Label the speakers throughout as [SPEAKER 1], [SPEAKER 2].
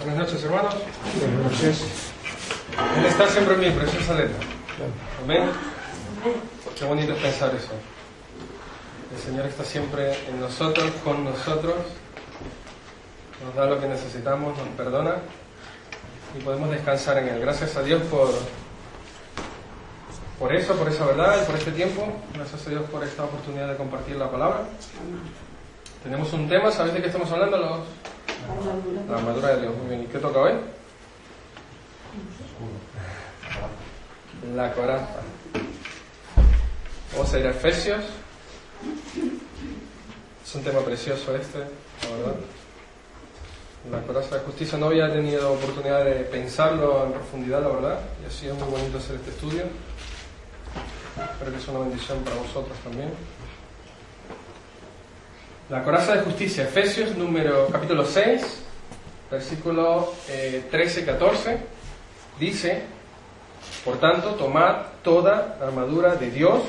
[SPEAKER 1] Buenas noches, hermanos. Buenas noches. Él está siempre en mi preciosa letra. Amén. Qué bonito es pensar eso. El Señor está siempre en nosotros, con nosotros. Nos da lo que necesitamos, nos perdona y podemos descansar en Él. Gracias a Dios por, por eso, por esa verdad y por este tiempo. Gracias a Dios por esta oportunidad de compartir la palabra. Tenemos un tema, ¿sabéis de qué estamos hablando? Los, la armadura de Dios. Muy bien. ¿Y qué toca hoy? La coraza. Vamos a ir a Efesios. Es un tema precioso este, la verdad. La coraza de justicia no había tenido oportunidad de pensarlo en profundidad, la verdad, y ha sido muy bonito hacer este estudio. Espero que sea una bendición para vosotros también. La coraza de justicia, Efesios número capítulo 6, versículo 13 y 14, dice, por tanto, tomad toda la armadura de Dios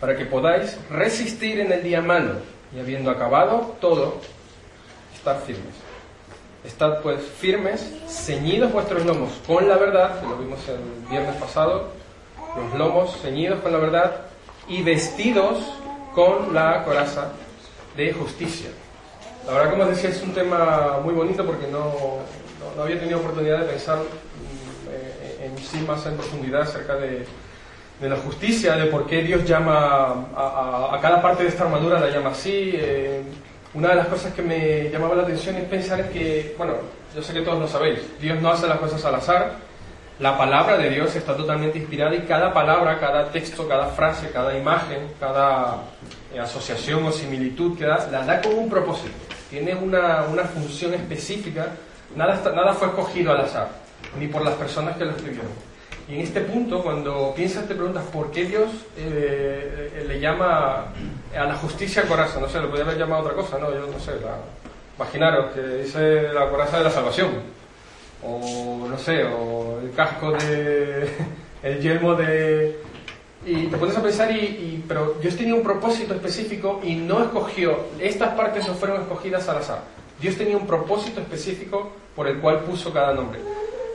[SPEAKER 1] para que podáis resistir en el día malo y habiendo acabado todo, estar firmes. Estad pues firmes, ceñidos vuestros lomos con la verdad, que lo vimos el viernes pasado, los lomos ceñidos con la verdad y vestidos con la coraza de justicia. La verdad, como os decía, es un tema muy bonito porque no, no, había tenido oportunidad de pensar mm, en sí más en profundidad acerca de, de la justicia, de por qué Dios llama a, a, cada parte de esta armadura, la llama así. Eh, una de las cosas que me llamaba la atención es pensar que, bueno, yo sé que todos lo sabéis, Dios no hace las cosas al azar, la palabra de Dios está totalmente inspirada y cada palabra, cada texto, cada frase, cada imagen, cada asociación o similitud que da, la da con un propósito, tiene una, una función específica, nada, nada fue escogido al azar, ni por las personas que lo escribieron. Y en este punto, cuando piensas, te preguntas por qué Dios eh, eh, le llama a la justicia coraza. No sé, le podría haber llamado otra cosa, ¿no? Yo no sé, la, imaginaros que dice la coraza de la salvación. O no sé, o el casco de. el yelmo de. Y te pones a pensar, y, y, pero Dios tenía un propósito específico y no escogió, estas partes no fueron escogidas al azar. Dios tenía un propósito específico por el cual puso cada nombre.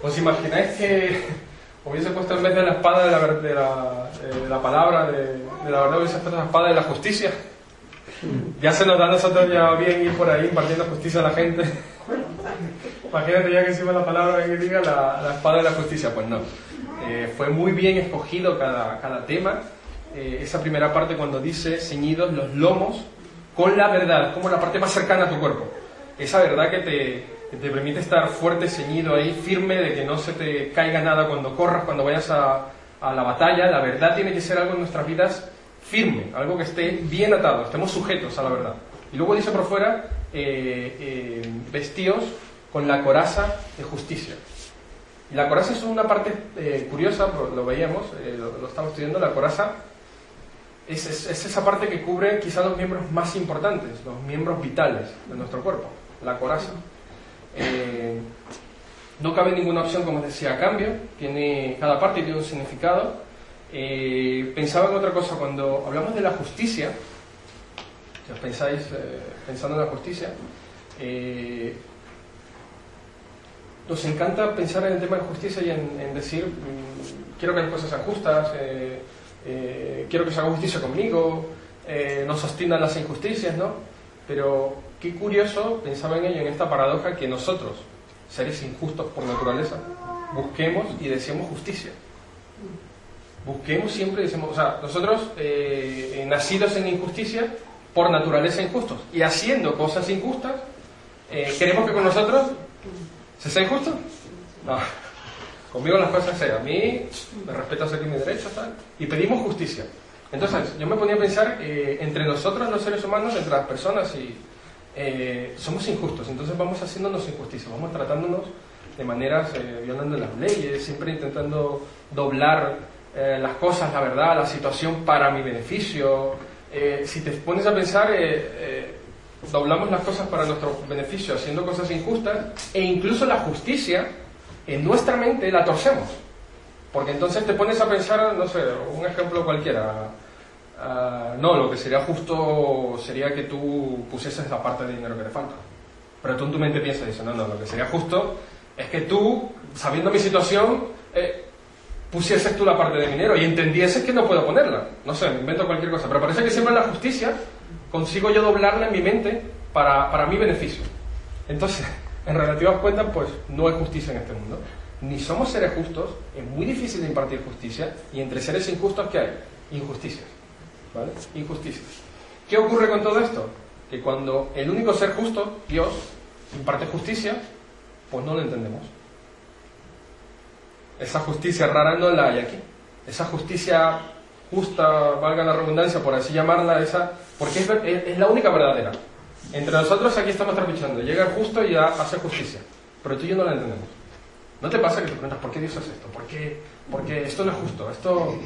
[SPEAKER 1] ¿Os imagináis que hubiese puesto en vez de la espada de la, de la, de la palabra, de, de, la verdad, hubiese puesto la espada de la justicia. Ya se nos da a nosotros ya bien ir por ahí impartiendo justicia a la gente. Imagínate ya que encima la palabra que diga la, la, espada de la justicia. Pues no. Eh, fue muy bien escogido cada, cada tema. Eh, esa primera parte cuando dice ceñidos los lomos con la verdad, como la parte más cercana a tu cuerpo. Esa verdad que te, que te permite estar fuerte, ceñido ahí, firme, de que no se te caiga nada cuando corras, cuando vayas a, a la batalla. La verdad tiene que ser algo en nuestras vidas firme, algo que esté bien atado, estemos sujetos a la verdad. Y luego dice por fuera, eh, eh, vestidos con la coraza de justicia. La coraza es una parte eh, curiosa, lo veíamos, eh, lo, estamos estudiando, la coraza es, es, es, esa parte que cubre quizá los miembros más importantes, los miembros vitales de nuestro cuerpo, la coraza. Eh, no cabe ninguna opción, como decía, a cambio. Tiene, cada parte tiene un significado. Pensaba en otra cosa. Cuando hablamos de la justicia, si os pensáis pensando en la justicia, nos encanta pensar en el tema de justicia y en, decir, mmm, quiero que las cosas sean justas, quiero que se haga justicia conmigo, no sostiendan las injusticias, ¿no? Pero qué curioso, pensaba en ello, en esta paradoja, que nosotros, seres injustos por naturaleza, busquemos y deseemos justicia. Busquemos siempre y decimos, o sea, nosotros eh, nacidos en injusticia, por naturaleza injustos, y haciendo cosas injustas, eh, queremos que con nosotros se sea injusto. No, conmigo las cosas sean. A mí me respeto aquí mi derecho, tal, y pedimos justicia. Entonces, yo me ponía a pensar, eh, entre nosotros los seres humanos, entre las personas, y eh, somos injustos, entonces vamos haciéndonos injusticia, vamos tratándonos de maneras eh, violando las leyes, siempre intentando doblar eh, las cosas, la verdad, la situación para mi beneficio. si te pones a pensar, doblamos las cosas para nuestro beneficio, haciendo cosas injustas, e incluso la justicia, en nuestra mente la torcemos. Porque entonces te pones a pensar, no sé, un ejemplo cualquiera. Uh, no, lo que sería justo sería que tú pusieses la parte de dinero que te falta. Pero tú en tu mente piensas eso, no, no, lo que sería justo es que tú, sabiendo mi situación, eh, pusieses tú la parte de dinero y entendieses que no puedo ponerla. No sé, me invento cualquier cosa. Pero parece que siempre la justicia consigo yo doblarla en mi mente para, para mi beneficio. Entonces, en relativas cuentas, pues no hay justicia en este mundo. Ni somos seres justos, es muy difícil impartir justicia, y entre seres injustos, ¿qué hay? Injusticias. ¿Vale? Injusticias. ¿Qué ocurre con todo esto? Que cuando el único ser justo, Dios, imparte justicia, pues no lo entendemos. Esa justicia rara no la hay aquí. Esa justicia justa, valga la redundancia, por así llamarla, esa, porque es, es la única verdadera. Entre nosotros aquí estamos trapichando. Llega el justo y hace justicia. Pero tú y yo no la entendemos. ¿No te pasa que te preguntas por qué Dios hace esto? ¿Por qué? Porque esto no es justo. Esto...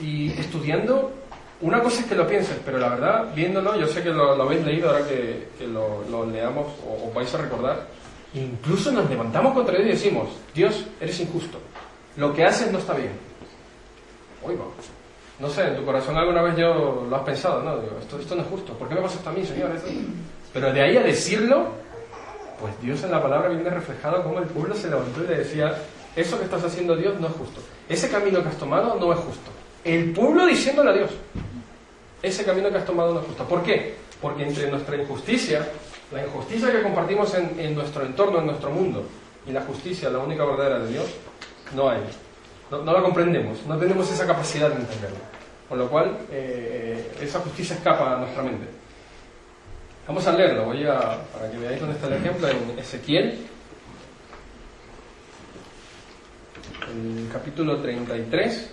[SPEAKER 1] Y estudiando, una cosa es que lo pienses, pero la verdad, viéndolo, yo sé que lo, habéis leído ahora que, lo, leamos o os vais a recordar, incluso nos levantamos contra Dios y decimos, Dios, eres injusto. Lo que haces no está bien. Oiga, no sé, en tu corazón alguna vez yo lo has pensado, ¿no? Digo, esto, esto no es justo. ¿Por qué me pasa esto a mí, Señor? Pero de ahí a decirlo, pues Dios en la palabra viene reflejado como el pueblo se levantó y le decía, eso que estás haciendo Dios no es justo. Ese camino que has tomado no es justo. El pueblo diciéndole a Dios, ese camino que has tomado no es justo. ¿Por qué? Porque entre nuestra injusticia, la injusticia que compartimos en, nuestro entorno, en nuestro mundo, y la justicia, la única verdadera de Dios, no hay. No, la comprendemos, no tenemos esa capacidad de entenderla. Con lo cual, eh, esa justicia escapa a nuestra mente. Vamos a leerlo, voy a, para que veáis dónde está el ejemplo, en Ezequiel, el capítulo 33,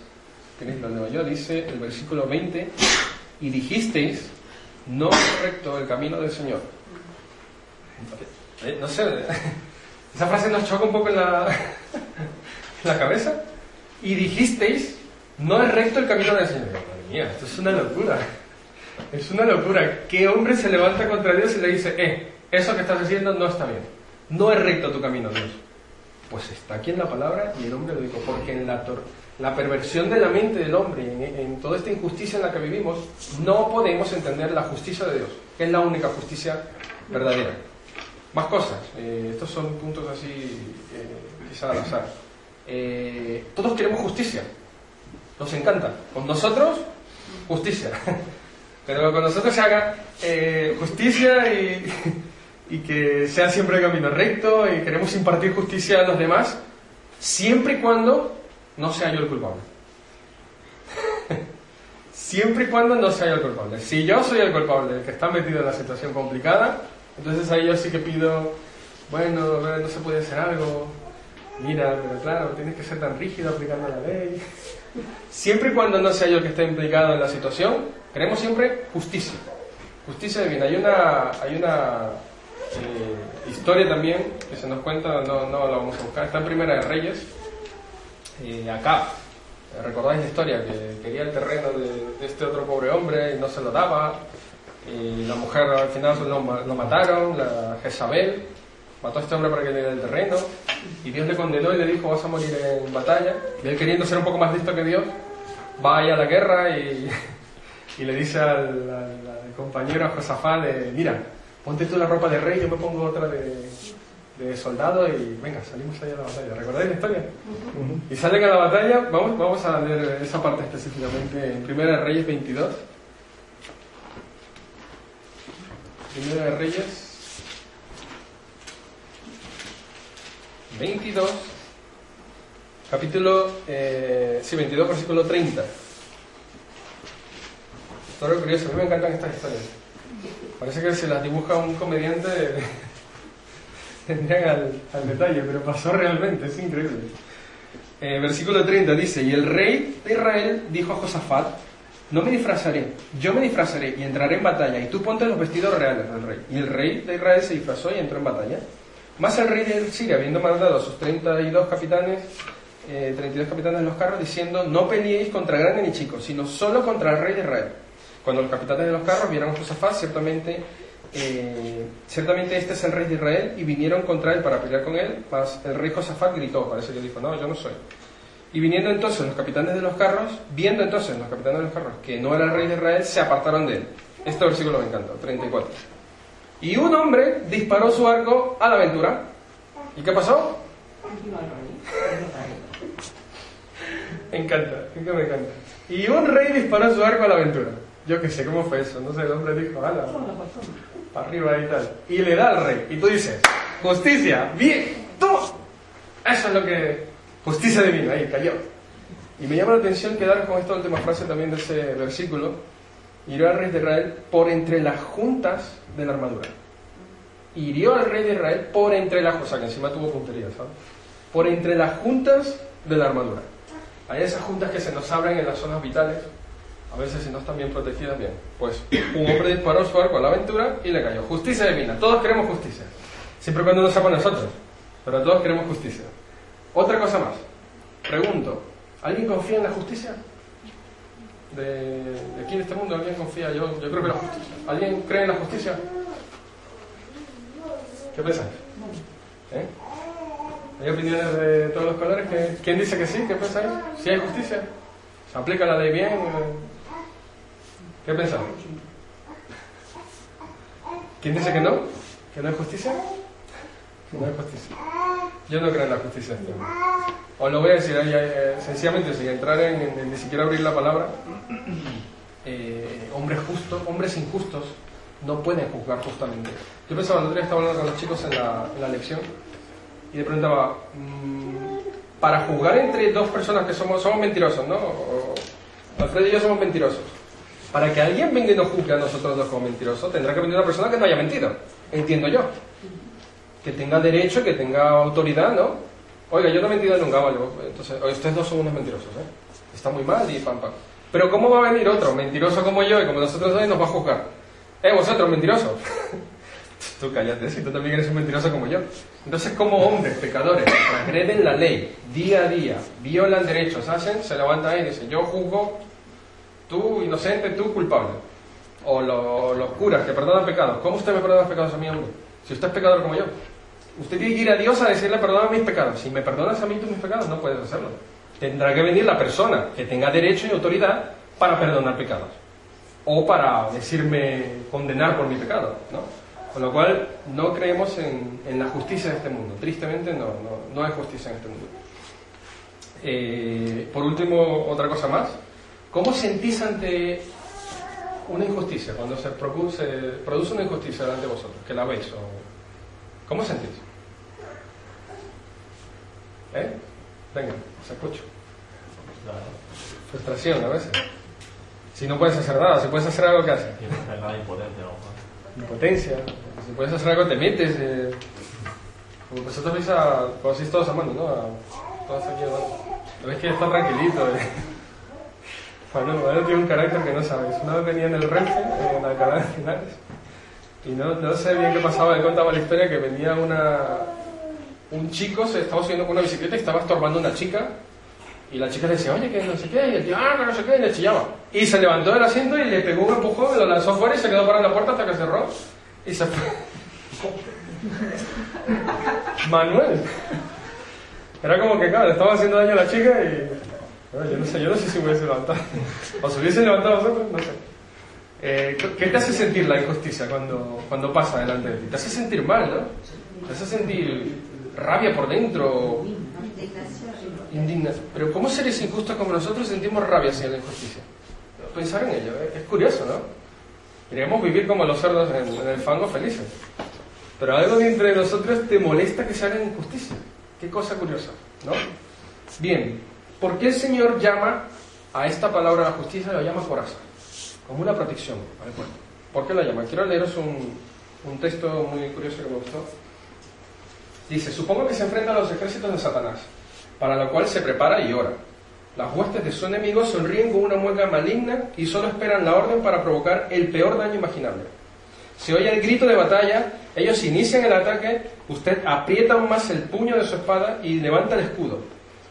[SPEAKER 1] tenéis lo leo yo, dice el versículo 20, y dijisteis, no es recto el camino del Señor. Eh, no sé, esa frase nos choca un poco la, en la cabeza. Y dijisteis, no es recto el camino del Señor. Madre mía, esto es una locura. Es una locura. ¿Qué hombre se levanta contra Dios y le dice, eh, eso que estás haciendo no está bien? No es recto tu camino, Dios. Pues está aquí en la palabra y el hombre lo dijo, porque en la, la perversión de la mente del hombre, en, toda esta injusticia en la que vivimos, no podemos entender la justicia de Dios, que es la única justicia verdadera. Más cosas, eh, estos son puntos así, eh, quizá al azar. Eh, todos queremos justicia, nos encanta. Con nosotros, justicia. Pero con nosotros se haga eh, justicia y, que sea siempre el camino recto y queremos impartir justicia a los demás, siempre y cuando no sea yo el culpable. siempre y cuando no sea yo el culpable. Si yo soy el culpable, el que está metido en la situación complicada, entonces ahí yo sí que pido, bueno, no se puede hacer algo, mira, pero claro, tienes que ser tan rígido aplicando la ley. Siempre y cuando no sea yo el que esté implicado en la situación, Queremos siempre justicia, justicia divina. Hay una, hay una eh, historia también que se nos cuenta, no, no la vamos a buscar, está en Primera de Reyes, eh, acá. ¿Recordáis la historia? Que quería el terreno de, este otro pobre hombre y no se lo daba. Y la mujer al final lo, lo mataron, la Jezabel mató a este hombre para que le diera el terreno. Y Dios le condenó y le dijo: Vas a morir en batalla. Y él, queriendo ser un poco más listo que Dios, va a la guerra y y le dice al, al, compañero, a Josafá, mira, ponte tú la ropa de rey, yo me pongo otra de, de soldado y venga, salimos allá a la batalla. ¿Recordáis la historia? Y salen a la batalla, vamos, vamos a leer esa parte específicamente en Primera de Reyes 22. Primera de Reyes 22, capítulo, eh, sí, 22, versículo 30. Todo lo curioso, a mí me encantan estas historias. Parece que se las dibuja un comediante, tendrían al, al, detalle, pero pasó realmente, es increíble. Eh, versículo 30 dice, y el rey de Israel dijo a Josafat, no me disfrazaré, yo me disfrazaré y entraré en batalla, y tú ponte los vestidos reales del rey. Y el rey de Israel se disfrazó y entró en batalla. Más el rey de Siria, habiendo mandado a sus 32 capitanes, 32 eh, capitanes de los carros, diciendo, no peleéis contra grandes ni chicos, sino solo contra el rey de Israel. Cuando los capitanes de los carros vieron a Josafat, ciertamente, eh, ciertamente este es el rey de Israel, y vinieron contra él para pelear con él, mas el rey Josafat gritó, parece que dijo, no, yo no soy. Y viniendo entonces los capitanes de los carros, viendo entonces los capitanes de los carros que no era el rey de Israel, se apartaron de él. Este versículo me encanta, 34. Y un hombre disparó su arco a la aventura. ¿Y qué pasó? me encanta, me encanta. Y un rey disparó su arco a la aventura. Yo qué sé cómo fue eso, no sé, el hombre dijo, ala, para arriba y tal. Y le da al rey. Y tú dices, justicia, bien, tú. Eso es lo que... Justicia divina, ahí cayó. Y me llama la atención quedar con esta última frase también de ese versículo. Hirió al rey de Israel por entre las juntas de la armadura. Hirió al rey de Israel por entre las... O que encima tuvo puntería. Por entre las juntas de la armadura. Hay esas juntas que se nos abren en las zonas vitales, a veces si no están bien protegidas, bien. Pues un hombre disparó su arco a la aventura y le cayó. Justicia divina. Todos queremos justicia. Siempre cuando no sea nosotros. Pero todos queremos justicia. Otra cosa más. Pregunto, ¿alguien confía en la justicia? De, aquí en este mundo, ¿alguien confía? Yo, yo creo que la justicia. ¿Alguien cree en la justicia? ¿Qué pensáis? ¿Eh? ¿Hay opiniones de todos los colores? ¿Quién dice que sí? ¿Qué pensáis? ¿Si hay justicia? ¿Se aplica la ley bien? ¿Qué pensamos? ¿Quién dice que no? ¿Que no hay justicia? No hay justicia. Yo no creo en la justicia. Os lo voy a decir ahí, eh, sencillamente, sin entrar en, ni siquiera abrir la palabra. Eh, hombres justos, hombres injustos, no pueden juzgar justamente. Yo pensaba, el otro día estaba hablando con los chicos en la, en la lección y le preguntaba, mm, para juzgar entre dos personas que somos, somos mentirosos, ¿no? Alfredo y yo somos mentirosos. Para que alguien venga y nos juzgue a nosotros dos como mentirosos, tendrá que venir una persona que no haya mentido. Entiendo yo. Que tenga derecho, que tenga autoridad, ¿no? Oiga, yo no he mentido nunca, vale. Entonces, ustedes dos son unos mentirosos, ¿eh? Está muy mal y pam, pam. Pero ¿cómo va a venir otro mentiroso como yo y como nosotros dos y nos va a juzgar? Eh, vosotros, mentirosos. tú cállate, si tú también eres un mentiroso como yo. Entonces, como hombres, pecadores, que transgreden la ley día a día, violan derechos, hacen, se levantan ahí y dicen, yo juzgo, tú inocente, tú culpable. O los curas que perdonan pecados. ¿Cómo usted me perdona pecados a mí, hombre? Si usted es pecador como yo. Usted tiene que ir a Dios a decirle perdona mis pecados. Si me perdonas a mí tus mis pecados, no puedes hacerlo. Tendrá que venir la persona que tenga derecho y autoridad para perdonar pecados. O para decirme condenar por mi pecado, ¿no? Con lo cual, no creemos en, la justicia de este mundo. Tristemente, no, no, hay justicia en este mundo. Eh, por último, otra cosa más. ¿Cómo sentís ante una injusticia, cuando se produce, produce una injusticia delante de vosotros, que la veis? O... ¿Cómo sentís? ¿Eh? Venga, os escucho. Frustración a veces. Si no puedes hacer nada, si puedes hacer algo, ¿qué haces? impotencia. Si puedes hacer algo, te metes. Eh. Como vosotros veis a. Conocéis todos amando, ¿no? A, todos aquí ves que está tranquilito. Eh. Bueno, tiene un carácter que no sabes. Una vez venía en el Renfe, en la cadena de finales, y no, no sé bien qué pasaba. Él contaba la historia que venía una, un chico, se estaba subiendo con una bicicleta y estaba estorbando a una chica y la chica le decía, oye, que no sé qué, y el tío, ah, no sé qué, y le chillaba. Y se levantó del asiento y le pegó un empujón, lo lanzó fuera y se quedó parado en la puerta hasta que cerró. Y se fue. Manuel. Era como que, claro, le estaba haciendo daño a la chica y. yo no sé, yo no sé si hubiese levantado. O se hubiesen levantado vosotros, no sé. Eh, ¿Qué te hace sentir la injusticia cuando, cuando pasa delante de ti? Te hace sentir mal, ¿no? Te hace sentir rabia por dentro, indignas. Pero ¿cómo seres injustos como nosotros sentimos rabia hacia la injusticia? Pensar en ello, ¿eh? es curioso, ¿no? Queríamos vivir como los cerdos en, el fango felices. Pero algo de entre nosotros te molesta que se haga injusticia. Qué cosa curiosa, ¿no? Bien, ¿por qué el Señor llama a esta palabra la justicia, lo llama coraza? Como una protección al. ¿Por qué la llama? Quiero leeros un, un texto muy curioso que me gustó. Dice, supongo que se enfrenta a los ejércitos de Satanás para la cual se prepara y ora. Las huestes de su enemigo sonríen con una mueca maligna y solo esperan la orden para provocar el peor daño imaginable. Se oye el grito de batalla, ellos inician el ataque, usted aprieta aún más el puño de su espada y levanta el escudo.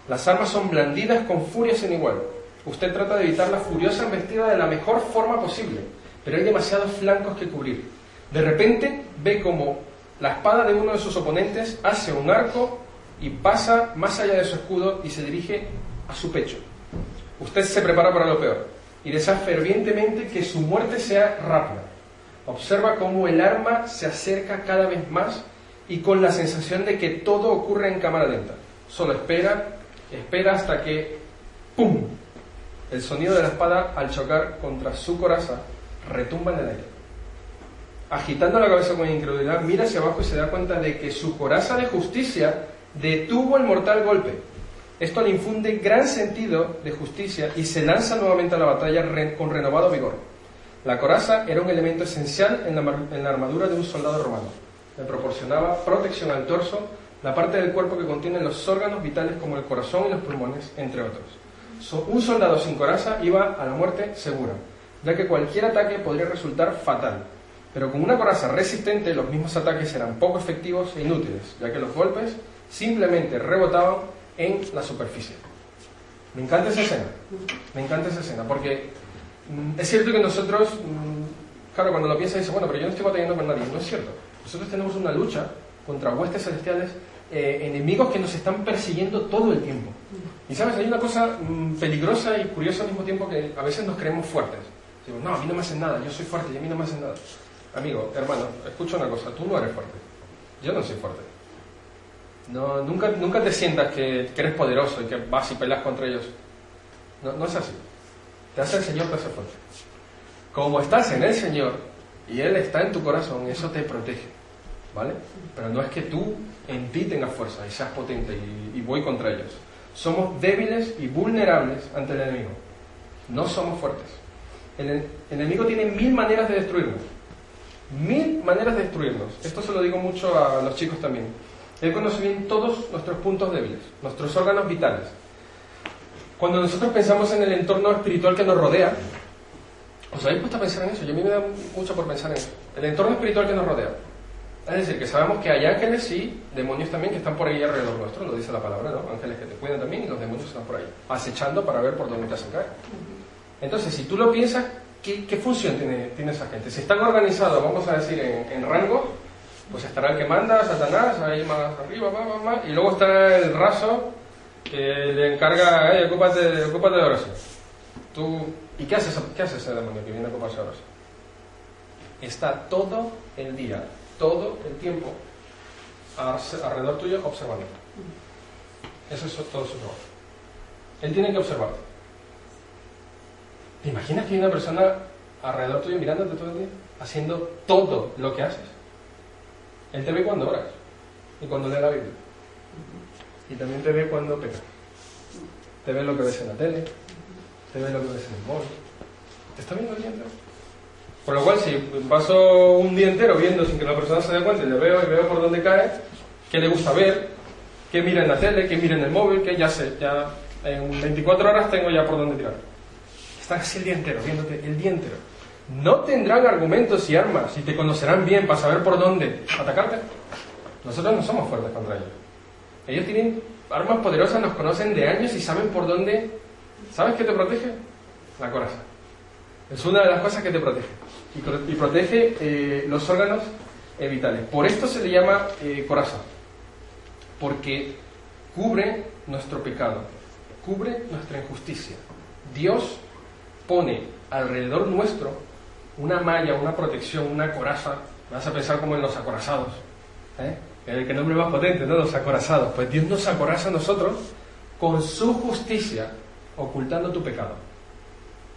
[SPEAKER 1] Las armas son blandidas con furia sin igual. Usted trata de evitar la furiosa embestida de la mejor forma posible, pero hay demasiados flancos que cubrir. De repente ve como la espada de uno de sus oponentes hace un arco y pasa más allá de su escudo y se dirige a su pecho. Usted se prepara para lo peor y desea fervientemente que su muerte sea rápida. Observa cómo el arma se acerca cada vez más y con la sensación de que todo ocurre en cámara lenta. Solo espera, espera hasta que ¡pum! El sonido de la espada al chocar contra su coraza retumba en el aire. Agitando la cabeza con incredulidad, mira hacia abajo y se da cuenta de que su coraza de justicia detuvo el mortal golpe. Esto le infunde gran sentido de justicia y se lanza nuevamente a la batalla con renovado vigor. La coraza era un elemento esencial en la, armadura de un soldado romano. Le proporcionaba protección al torso, la parte del cuerpo que contiene los órganos vitales como el corazón y los pulmones, entre otros. un soldado sin coraza iba a la muerte segura, ya que cualquier ataque podría resultar fatal. Pero con una coraza resistente, los mismos ataques eran poco efectivos e inútiles, ya que los golpes simplemente rebotaban en la superficie. Me encanta esa escena, me encanta esa escena, porque mm, es cierto que nosotros, mm, claro, cuando lo piensas dices, bueno, pero yo no estoy batallando con nadie, no es cierto. Nosotros tenemos una lucha contra huestes celestiales, eh, enemigos que nos están persiguiendo todo el tiempo. Y sabes, hay una cosa mm, peligrosa y curiosa al mismo tiempo que a veces nos creemos fuertes. Digo, no, a mí no me hacen nada, yo soy fuerte y a mí no me hacen nada. Amigo, hermano, escucha una cosa, tú no eres fuerte. Yo no soy fuerte. No, nunca, nunca te sientas que, eres poderoso y que vas y peleas contra ellos. No, no es así. Te hace el Señor, te hace fuerte. Como estás en el Señor y Él está en tu corazón, eso te protege. ¿Vale? Pero no es que tú en ti tengas fuerza y seas potente y, y voy contra ellos. Somos débiles y vulnerables ante el enemigo. No somos fuertes. El enemigo tiene mil maneras de destruirnos mil maneras de destruirnos. Esto se lo digo mucho a los chicos también. Él conoce bien todos nuestros puntos débiles, nuestros órganos vitales. Cuando nosotros pensamos en el entorno espiritual que nos rodea, ¿os habéis puesto a pensar en eso? Yo a mí me da mucho por pensar en eso. El entorno espiritual que nos rodea. Es decir, que sabemos que hay ángeles y demonios también que están por ahí alrededor nuestro, lo dice la palabra, ¿no? Ángeles que te cuidan también y los demonios están por ahí, acechando para ver por dónde te hacen caer. Entonces, si tú lo piensas, ¿qué, función tiene, tiene, esa gente? Si están organizados, vamos a decir, en, rango, pues estará el que manda, Satanás, ahí más arriba, más, más, más, y luego está el raso que le encarga, hey, ocúpate, ocúpate de oración. Tú, ¿Y qué hace, qué hace ese demonio que viene a ocuparse de oración? Está todo el día, todo el tiempo alrededor tuyo observando. Eso es todo su trabajo. Él tiene que observarte. ¿Te imaginas que hay una persona alrededor tuyo mirándote todo el día? Haciendo todo lo que haces. Él te ve cuando oras y cuando lees la Biblia. Y también te ve cuando pecas. Te ve lo que ves en la tele, te ve lo que ves en el móvil. Te está viendo el día. Por lo cual, si paso un día entero viendo sin que la persona se dé cuenta y le veo y veo por dónde cae, qué le gusta ver, qué mira en la tele, qué mira en el móvil, que ya sé, ya en 24 horas tengo ya por dónde tirar. Están así el día entero, viéndote el día entero. No tendrán argumentos y armas y te conocerán bien para saber por dónde atacarte. Nosotros no somos fuertes contra ellos. Ellos tienen armas poderosas, nos conocen de años y saben por dónde. ¿Sabes qué te protege? La coraza. Es una de las cosas que te protege. Y, protege eh, los órganos eh, vitales. Por esto se le llama eh, coraza. Porque cubre nuestro pecado, cubre nuestra injusticia. Dios pone alrededor nuestro una malla, una protección, una coraza. Vas a pensar como en los acorazados. ¿eh? El que nombre más potente, ¿no? Los acorazados. Pues Dios nos acoraza a nosotros con su justicia, ocultando tu pecado.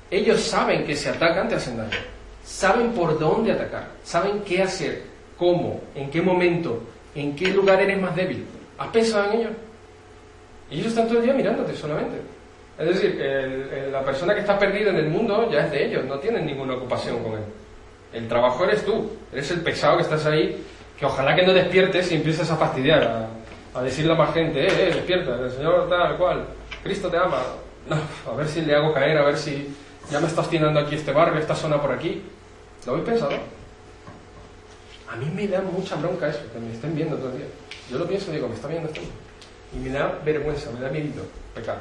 [SPEAKER 1] Ellos saben que si atacan te hacen daño. Saben por dónde atacar. Saben qué hacer, cómo, en qué momento, en qué lugar eres más débil. ¿Has pensado en ello? Ellos están todo el día mirándote solamente. Es decir, la persona que está perdida en el mundo ya es de ellos, no tienen ninguna ocupación con él. El trabajo eres tú, eres el pesado que estás ahí, que ojalá que no despiertes y empieces a fastidiar, a, decirle a más gente, eh, eh, despierta, el Señor tal cual, Cristo te ama. No, a ver si le hago caer, a ver si ya me está obstinando aquí este barrio, esta zona por aquí. ¿Lo habéis pensado? A mí me da mucha bronca eso, que me estén viendo todo el día. Yo lo pienso y digo, me está viendo esto. Y me da vergüenza, me da miedo pecar.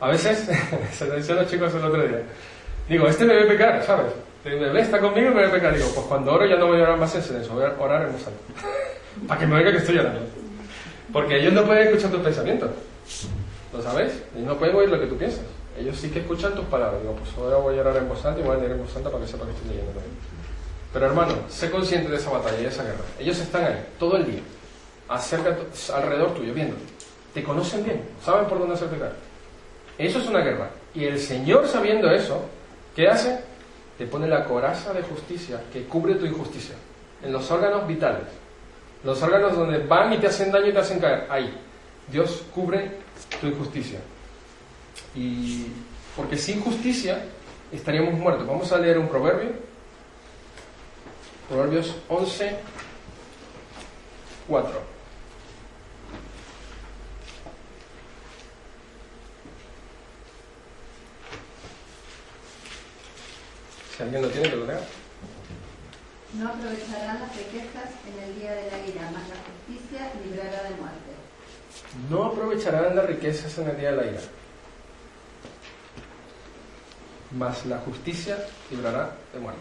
[SPEAKER 1] A veces, se lo decía a los chicos el otro día, digo, este me ve pecar, ¿sabes? El bebé está conmigo y me ve pecar. Digo, pues cuando oro ya no voy a orar más en silencio, voy a orar en voz alta. Para que me oiga que estoy llorando. Porque ellos no pueden escuchar tus pensamientos. ¿Lo sabes? Ellos no pueden oír lo que tú piensas. Ellos sí que escuchan tus palabras. Digo, pues ahora voy a orar en voz alta y voy a leer en voz alta para que sepa que estoy leyendo también. Pero hermano, sé consciente de esa batalla y de esa guerra. Ellos están ahí, todo el día, acerca, alrededor tuyo, viéndote. Te conocen bien, saben por dónde hacerte caer. Eso es una guerra. Y el Señor, sabiendo eso, ¿qué hace? Te pone la coraza de justicia que cubre tu injusticia. En los órganos vitales. Los órganos donde van y te hacen daño y te hacen caer. Ahí. Dios cubre tu injusticia. Y porque sin justicia estaríamos muertos. Vamos a leer un proverbio. Proverbios 11, 4. Si alguien lo tiene, que lo lea.
[SPEAKER 2] No aprovecharán las riquezas en el día de la ira, mas la justicia librará de muerte.
[SPEAKER 1] No aprovecharán las riquezas en el día de la ira, mas la justicia librará de muerte.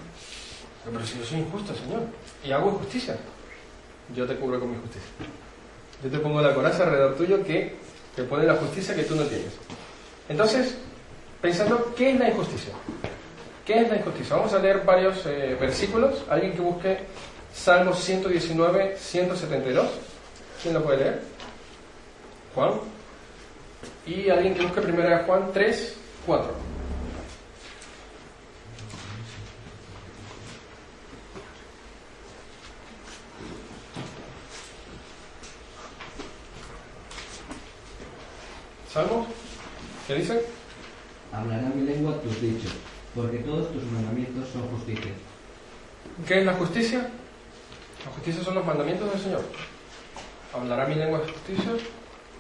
[SPEAKER 1] Pero si yo soy injusto, Señor, y hago injusticia, yo te cubro con mi justicia. Yo te pongo la coraza alrededor tuyo que te pone la justicia que tú no tienes. Entonces, pensando, ¿qué es la injusticia? ¿Qué es la injusticia? Vamos a leer varios eh, versículos. Alguien que busque Salmos 119, 172. ¿Quién lo puede leer? Juan. Y alguien que busque primero de Juan 3, 4. ¿Salmos? ¿Qué dice?
[SPEAKER 3] Hablará mi lengua tus dichos, porque todos tus justicia.
[SPEAKER 1] ¿Qué es la justicia? La justicia son los mandamientos del Señor. Hablará mi lengua de justicia,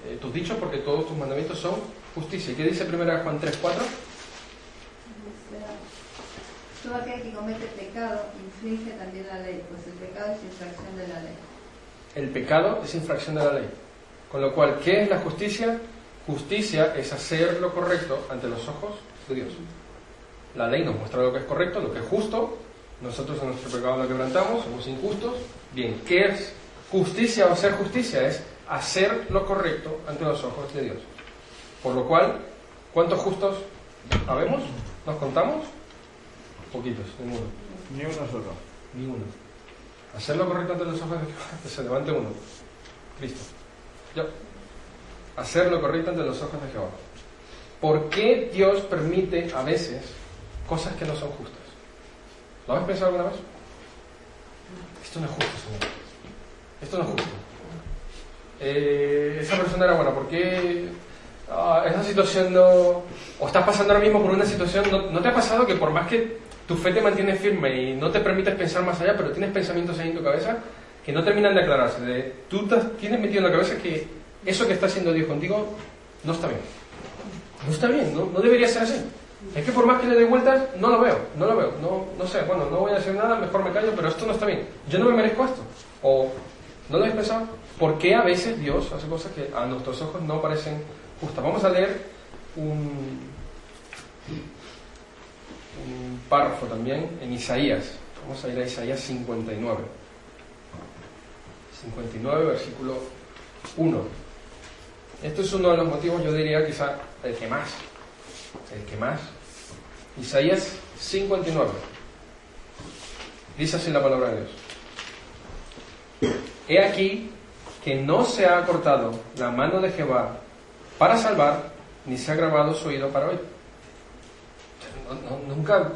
[SPEAKER 1] eh, tus dichos, porque todos tus mandamientos son justicia. ¿Y qué dice 1 Juan 3, 4?
[SPEAKER 2] Todo aquel que comete pecado infringe también la ley, pues el pecado es infracción de la ley.
[SPEAKER 1] El pecado es infracción de la ley. Con lo cual, ¿qué es la justicia? Justicia es hacer lo correcto ante los ojos de Dios. La ley nos muestra lo que es correcto, lo que es justo. Nosotros en nuestro pecado lo quebrantamos, somos injustos. Bien, ¿qué es justicia o ser justicia? Es hacer lo correcto ante los ojos de Dios. Por lo cual, ¿cuántos justos habemos? ¿Nos contamos? Poquitos, ninguno.
[SPEAKER 4] Ni uno solo.
[SPEAKER 1] Ni uno. Hacer lo correcto ante los ojos de Dios, que se levante uno. Cristo. Yo. Hacer lo correcto ante los ojos de Jehová. ¿Por qué Dios permite a veces cosas que no son justas? ¿Lo habéis pensado alguna vez? Esto no es justo, Señor. Esto no es justo. Eh, esa persona era buena, ¿por qué ah, esa situación no... o estás pasando ahora mismo por una situación, no, ¿no te ha pasado que por más que tu fe te mantiene firme y no te permites pensar más allá, pero tienes pensamientos ahí en tu cabeza que no terminan de aclararse? De, tú tienes metido en la cabeza que eso que está haciendo Dios contigo no está bien. No está bien, no, no debería ser así. Es que por más que le dé vueltas, no lo veo, no lo veo, no, no sé, bueno, no voy a hacer nada, mejor me callo, pero esto no está bien. Yo no me merezco esto. O, ¿no lo habéis pensado? ¿Por qué a veces Dios hace cosas que a nuestros ojos no parecen justas? Vamos a leer un, un párrafo también en Isaías. Vamos a ir a Isaías 59. 59, versículo 1. Esto es uno de los motivos, yo diría quizá el que más. El que más. Isaías 59. Dice así la palabra de Dios. He aquí que no se ha cortado la mano de Jehová para salvar, ni se ha grabado su oído para oír. Nunca.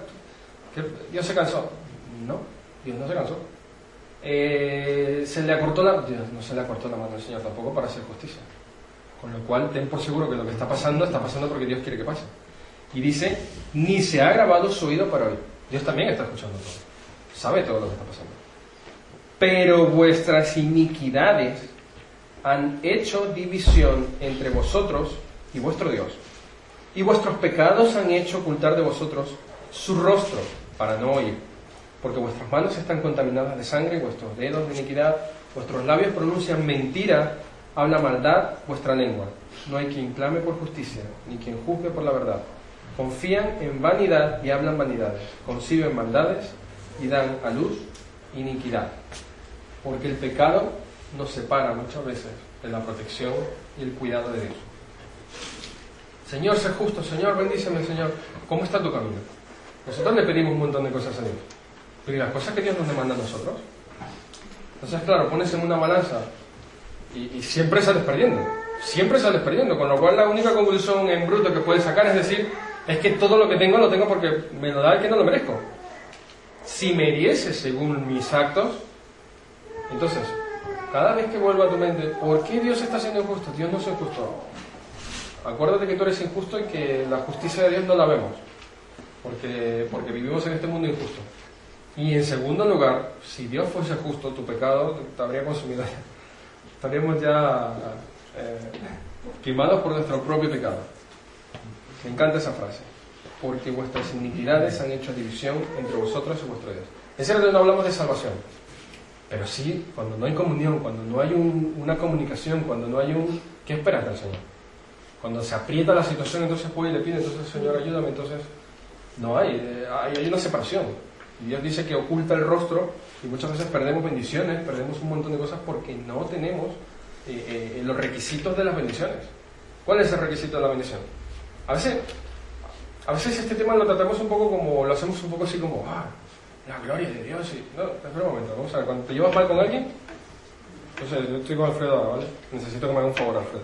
[SPEAKER 1] Dios se cansó. No, Dios no se cansó. Eh, se le acortó la. Dios no se le acortó la mano del Señor tampoco para hacer justicia. Con lo cual, ten por seguro que lo que está pasando está pasando porque Dios quiere que pase. Y dice, ni se ha grabado su oído para oír. Dios también está escuchando todo. Sabe todo lo que está pasando. Pero vuestras iniquidades han hecho división entre vosotros y vuestro Dios. Y vuestros pecados han hecho ocultar de vosotros su rostro para no oír. Porque vuestras manos están contaminadas de sangre, vuestros dedos de iniquidad, vuestros labios pronuncian mentira, habla maldad vuestra lengua. No hay quien clame por justicia, ni quien juzgue por la verdad. Confían en vanidad y hablan vanidades. Conciben maldades y dan a luz iniquidad. Porque el pecado nos separa muchas veces de la protección y el cuidado de Dios. Señor, sé justo, Señor, bendíceme, Señor. ¿Cómo está tu camino? Nosotros le pedimos un montón de cosas a Dios. Pero ¿y las cosas que Dios nos demanda a nosotros? Entonces, claro, pones en una balanza y, siempre sales perdiendo. Siempre sales perdiendo. Con lo cual, la única conclusión en bruto que puedes sacar es decir, es que todo lo que tengo lo tengo porque me lo da el que no lo merezco. Si me diese según mis actos, entonces, cada vez que vuelva a tu mente, ¿por qué Dios está siendo injusto? Dios no es injusto. Acuérdate que tú eres injusto y que la justicia de Dios no la vemos, porque, porque vivimos en este mundo injusto. Y en segundo lugar, si Dios fuese justo, tu pecado te habría consumido. Estaríamos ya eh, quemados por nuestro propio pecado. Me encanta esa frase. Porque vuestras iniquidades han hecho división entre vosotros y vuestro Dios. Es cierto que no hablamos de salvación. Pero sí, cuando no hay comunión, cuando no hay una comunicación, cuando no hay un... ¿Qué esperas del Señor? Cuando se aprieta la situación, entonces puede y le pide, entonces Señor, ayúdame, entonces no hay, eh, hay, una separación. Dios dice que oculta el rostro y muchas veces perdemos bendiciones, perdemos un montón de cosas porque no tenemos eh, eh, los requisitos de las bendiciones. ¿Cuál es el requisito de la bendición? A veces, a veces este tema lo tratamos un poco como, lo hacemos un poco así como, ah, la gloria de Dios. Y... No, espera un momento, vamos a ver, cuando te llevas mal con alguien, entonces yo estoy con Alfredo ahora, ¿vale? Necesito que me haga un favor, Alfredo.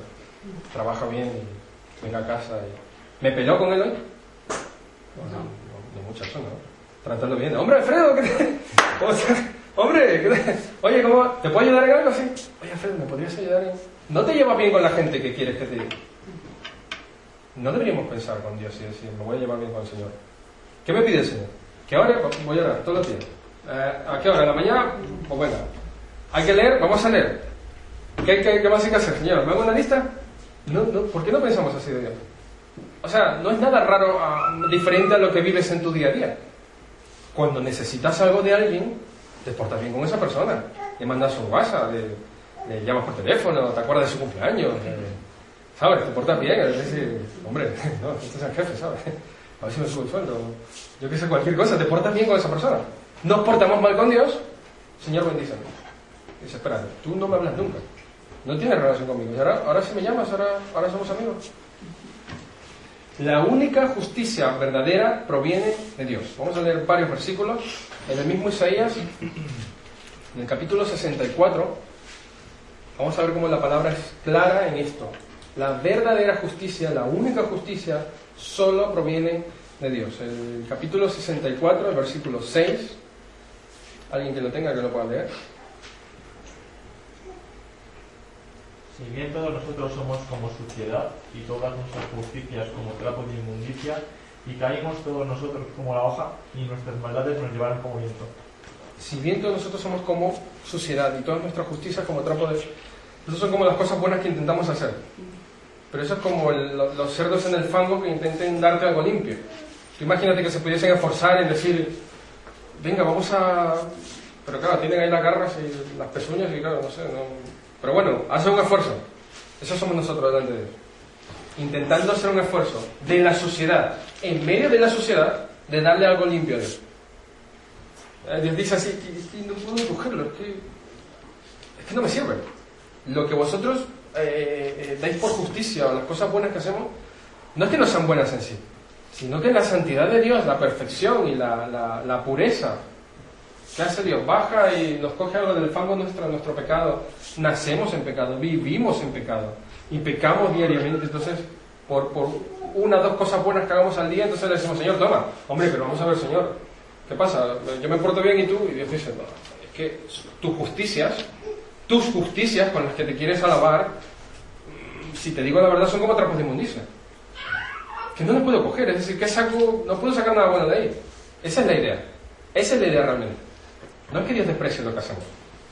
[SPEAKER 1] Trabaja bien y venga a casa. Y... ¿Me peló con él hoy? No, no, no, muchas son, ¿no? Tratando bien. Hombre, Alfredo, ¿qué te... Hombre, ¿qué te... oye, ¿cómo... ¿te puedo ayudar en algo así? Oye, Alfredo, ¿me podrías ayudar en...? ¿No te llevas bien con la gente que quieres que te diga? No deberíamos pensar con Dios y decir, me voy a llevar bien con el Señor. ¿Qué me pide el Señor? ¿Qué hora? Voy a orar todos los días. Eh, ¿A qué hora? ¿En la mañana? Pues venga. ¿Hay que leer? Vamos a leer. ¿Qué, qué, qué más hay que hacer, Señor? ¿Me hago una lista? No, no, ¿Por qué no pensamos así de Dios? O sea, no es nada raro, uh, diferente a lo que vives en tu día a día. Cuando necesitas algo de alguien, te portas bien con esa persona. Le mandas un WhatsApp, le, le llamas por teléfono, te acuerdas de su cumpleaños. Eh, ¿Sabes? Te portas bien. Es decir, hombre, no, este es el jefe, ¿sabes? A ver si me subo el sueldo. Yo qué sé, cualquier cosa. Te portas bien con esa persona. Nos portamos mal con Dios. Señor, bendíceme. Dice, espera, tú no me hablas nunca. No tienes relación conmigo. Y ahora, ahora sí me llamas, ahora, ahora somos amigos. La única justicia verdadera proviene de Dios. Vamos a leer varios versículos. En el mismo Isaías, en el capítulo 64, vamos a ver cómo la palabra es clara en esto. La verdadera justicia, la única justicia, solo proviene de Dios. El capítulo 64, el versículo 6. Alguien que lo tenga, que lo pueda leer.
[SPEAKER 4] Si bien todos nosotros somos como suciedad y todas nuestras justicias como trapo de inmundicia, y caímos todos nosotros como la hoja y nuestras maldades nos llevaron como viento.
[SPEAKER 1] Si bien todos nosotros somos como suciedad y todas nuestras justicias como trapo de... Esas son como las cosas buenas que intentamos hacer. Pero eso es como los cerdos en el fango que intenten darte algo limpio. Tú imagínate que se pudiesen esforzar en decir, venga, vamos a... Pero claro, tienen ahí las garras y las pezuñas y claro, no sé, no... Pero bueno, hace un esfuerzo. Eso somos nosotros delante de. Intentando hacer un esfuerzo de la sociedad, en medio de la sociedad, de darle algo limpio a Dios. Dios dice así, no puedo cogerlo, es que, es que no me sirve. Lo que vosotros eh, eh, dais por justicia o las cosas buenas que hacemos, no es que no sean buenas en sí, sino que la santidad de Dios, la perfección y la, la, la pureza ¿Qué hace Dios? Baja y nos coge algo del fango nuestro, nuestro pecado. Nacemos en pecado, vivimos en pecado y pecamos diariamente. Entonces, por, por una o dos cosas buenas que hagamos al día, entonces le decimos, Señor, toma. Hombre, pero vamos a ver, Señor, ¿qué pasa? Yo me porto bien y tú. Y Dios dice, no, es que tus justicias, tus justicias con las que te quieres alabar, si te digo la verdad, son como trapos de inmundicia. Que no las puedo coger, es decir, que saco, no puedo sacar nada bueno de ahí. Esa es la idea. Esa es la idea realmente. No es que Dios desprecie lo que hacemos,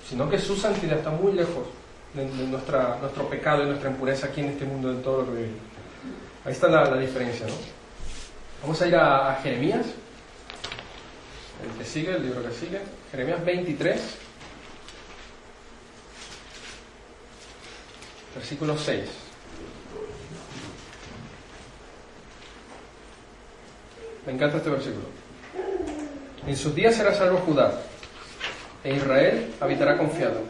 [SPEAKER 1] sino que su santidad está muy lejos de, nuestro pecado y nuestra impureza aquí en este mundo, de todo lo que vivimos. Ahí está la, diferencia, ¿no? Vamos a ir a, Jeremías, el que sigue, el libro que sigue, Jeremías 23, versículo 6. Me encanta este versículo. En sus días será salvo Judá, e Israel habitará confiado,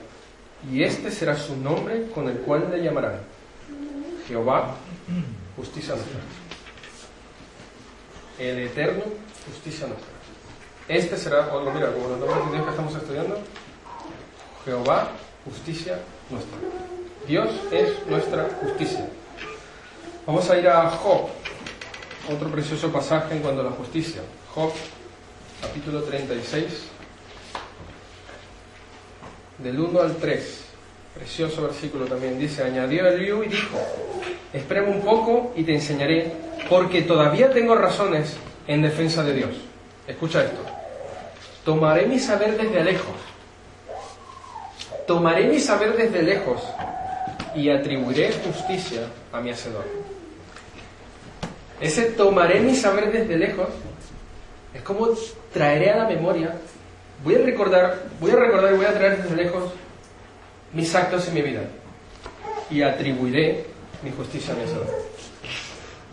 [SPEAKER 1] y este será su nombre con el cual le llamarán Jehová, justicia nuestra. El eterno, justicia nuestra. Este será, o mira, como los nombres de Dios que estamos estudiando, Jehová, justicia nuestra. Dios es nuestra justicia. Vamos a ir a Job, otro precioso pasaje en cuanto a la justicia. Job, capítulo 36, del 1 al 3. Precioso versículo también. Dice, añadió Eliú y dijo, espérame un poco y te enseñaré, porque todavía tengo razones en defensa de Dios. Escucha esto. Tomaré mi saber desde lejos. Tomaré mi saber desde lejos y atribuiré justicia a mi hacedor. Ese tomaré mi saber desde lejos es como traeré a la memoria, voy a recordar, voy a recordar y voy a traer desde lejos mis actos en mi vida y atribuiré mi justicia a mi Señor.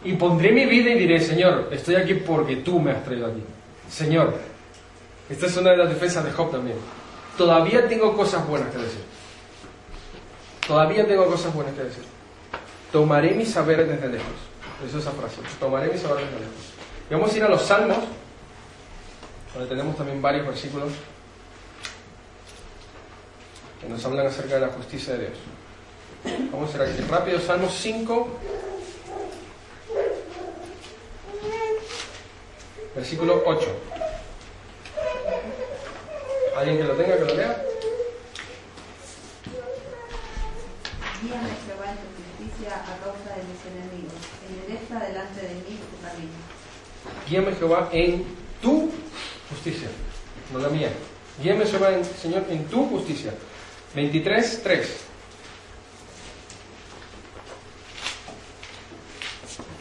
[SPEAKER 1] Y pondré mi vida y diré, Señor, estoy aquí porque tú me has traído aquí. Señor, esta es una de las defensas de Job también. Todavía tengo cosas buenas que decir. Todavía tengo cosas buenas que decir. Tomaré mi saber desde lejos. Eso es esa frase. Tomaré mi saber desde lejos. Y vamos a ir a los salmos, donde tenemos también varios versículos que nos hablan acerca de la justicia de Dios. Vamos a ir aquí rápido, Salmos 5, versículo 8. ¿Alguien que lo tenga, que lo lea?
[SPEAKER 2] Guíame Jehová en tu justicia a causa de mis enemigos. Endereza delante de mí tu camino.
[SPEAKER 1] Guíame Jehová en tu justicia, no la mía. Guíame Jehová, en- Señor, en tu justicia. 23, 3.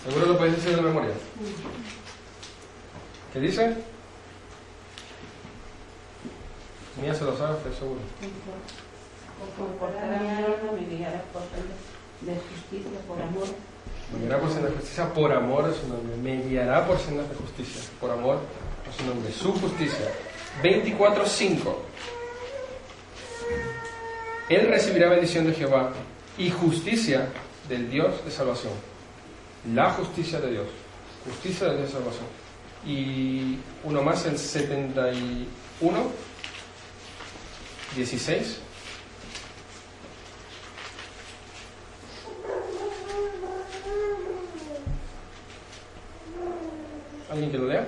[SPEAKER 1] Seguro lo podéis decir de memoria. ¿Qué dice? Mía se lo sabe, estoy seguro.
[SPEAKER 5] Me guiará por de justicia, por amor.
[SPEAKER 1] Me guiará por sendas de justicia por amor de su nombre. Me guiará por sendas de justicia por amor a su nombre. Su justicia. 24, 5. Él recibirá bendición de Jehová y justicia del Dios de salvación. La justicia de Dios. Justicia del Dios de salvación. Y uno más, el 71, 16. ¿Alguien que lo lea?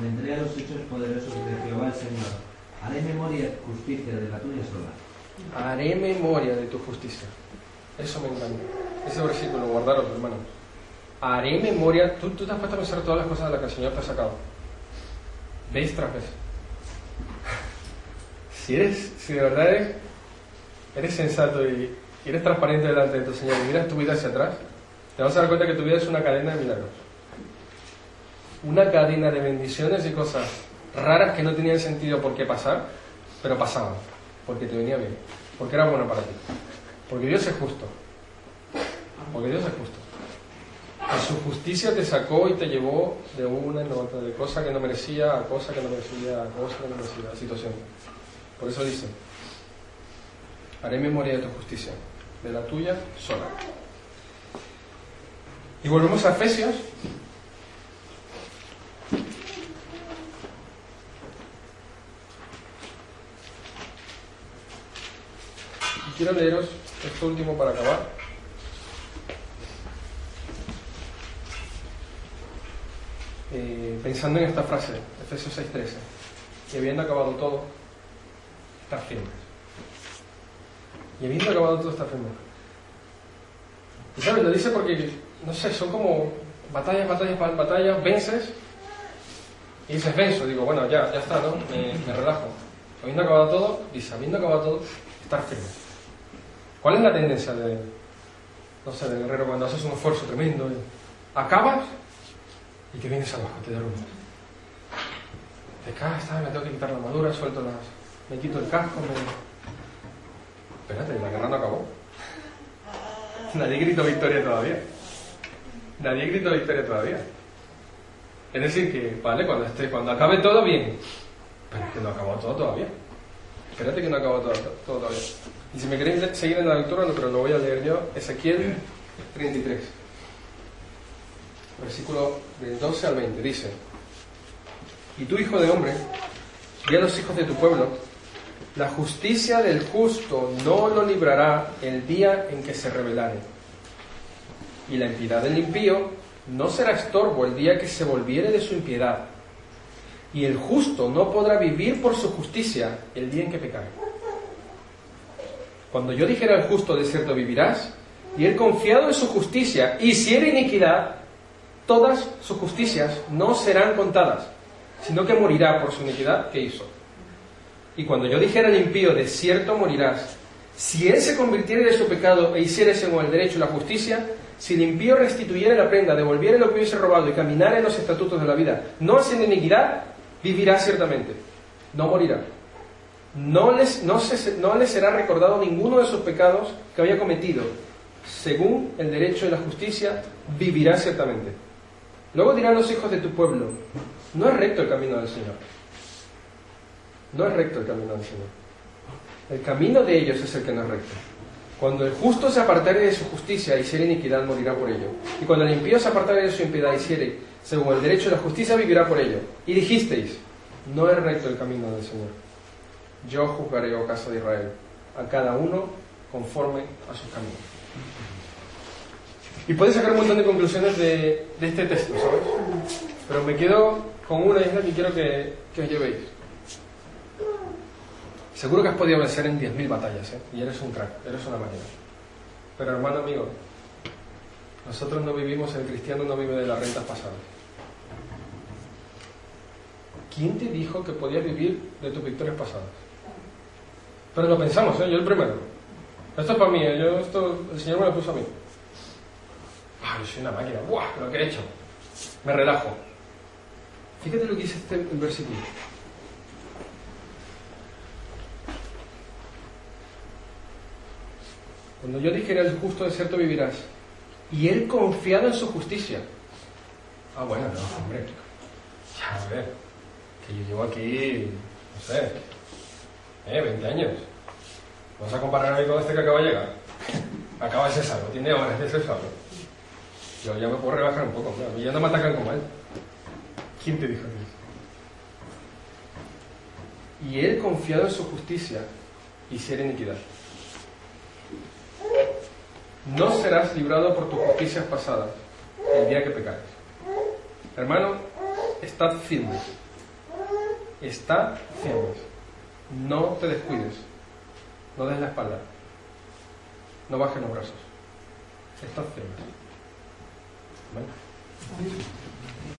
[SPEAKER 3] Vendré a los hechos poderosos de Jehová el Señor. Haré memoria justicia de la tuya sola.
[SPEAKER 1] Haré memoria de tu justicia. Eso me encanta. Ese versículo, guardaros, hermanos. Haré memoria. ¿Tú, tú te has puesto a pensar todas las cosas de las que el Señor te ha sacado. Vez tras vez. Si eres, si de verdad eres, eres sensato y, y eres transparente delante de tu Señor y miras tu vida hacia atrás, te vas a dar cuenta que tu vida es una cadena de milagros. Una cadena de bendiciones y cosas raras que no tenían sentido por qué pasar, pero pasaban, porque te venía bien, porque era bueno para ti. Porque Dios es justo. Porque Dios es justo. Que su justicia te sacó y te llevó de una en otra, de cosa que no merecía a cosa que no merecía, a cosa que no merecía, a situación. Por eso dice, haré memoria de tu justicia, de la tuya sola. Y volvemos a Efesios. Quiero esto último para acabar. Eh, pensando en esta frase, Efesios 6:13, y habiendo acabado todo, estar firmes. Y habiendo acabado todo, estar firmes. Y sabes, lo dice porque, no sé, son como batallas, batallas, ba- batallas, vences, y dices venzo, digo, bueno, ya, ya está, ¿no? Me, me relajo. Habiendo acabado todo, dice, habiendo acabado todo, estar firmes. ¿Cuál es la tendencia de, no sé, de guerrero cuando haces un esfuerzo tremendo? acabas y te vienes abajo, te derrumbas. Te caes, me tengo que quitar la armadura, suelto las. me quito el casco, me. Espérate, la guerra no acabó. Nadie gritó victoria todavía. Nadie gritó victoria todavía. Es decir, que, vale, cuando, esté, cuando acabe todo, bien. Pero es que no acabado todo todavía. Espérate que no ha acabado todo, todo todavía. Y si me queréis seguir en la lectura, no, pero lo voy a leer yo. Ezequiel 33 versículo del 12 al 20, dice, Y tú, hijo de hombre, di a los hijos de tu pueblo, la justicia del justo no lo librará el día en que se rebelare. Y la impiedad del impío no será estorbo el día que se volviere de su impiedad. Y el justo no podrá vivir por su justicia el día en que pecare. Cuando yo dijera al justo, de cierto vivirás, y él confiado en su justicia hiciera iniquidad, todas sus justicias no serán contadas, sino que morirá por su iniquidad que hizo. Y cuando yo dijera al impío, de cierto morirás, si él se convirtiera de su pecado e hiciera según el derecho y la justicia, si el impío restituyera la prenda, devolviera lo que hubiese robado y caminara en los estatutos de la vida, no haciendo iniquidad, vivirá ciertamente, no morirá. No les, no, se, no les será recordado ninguno de sus pecados que había cometido. Según el derecho y la justicia, vivirá ciertamente. Luego dirán los hijos de tu pueblo, no es recto el camino del Señor. No es recto el camino del Señor. El camino de ellos es el que no es recto. Cuando el justo se apartare de su justicia y hiciere iniquidad, morirá por ello. Y cuando el impío se apartare de su impiedad y hiciere según el derecho y la justicia, vivirá por ello. Y dijisteis, no es recto el camino del Señor. Yo juzgaré, oh casa de Israel, a cada uno conforme a sus caminos. Y puedes sacar un montón de conclusiones de, de este texto, ¿sabes? Pero me quedo con una isla que quiero que, que os llevéis. Seguro que has podido vencer en 10.000 batallas, ¿eh? Y eres un crack, eres una máquina. Pero hermano amigo, nosotros no vivimos, el cristiano no vive de las rentas pasadas. ¿Quién te dijo que podías vivir de tus victorias pasadas? Pero lo pensamos, ¿eh? Yo el primero. Esto es para mí, ¿eh? Yo esto, el Señor me lo puso a mí. Ah, yo soy una máquina. ¡Buah! Lo que he hecho. Me relajo. Fíjate lo que dice este versículo. Cuando yo dijera el justo de cierto vivirás, y él confiado en su justicia. Ah, bueno, no, hombre. Ya, a ver, que yo llevo aquí, no sé, eh, 20 años. ¿Vas a compararme con este que acaba de llegar? Acaba de ser salvo, tiene horas de ser salvo. Yo ya me puedo rebajar un poco, claro. Y ya no me atacan como él. ¿Quién te dijo eso? Y él confiado en su justicia y ser iniquidad. No serás librado por tus justicias pasadas el día que pecares. Hermano, estad firmes. Estad firmes. No te descuides. No des la espalda. No bajes los brazos. Estad firmes. Amén.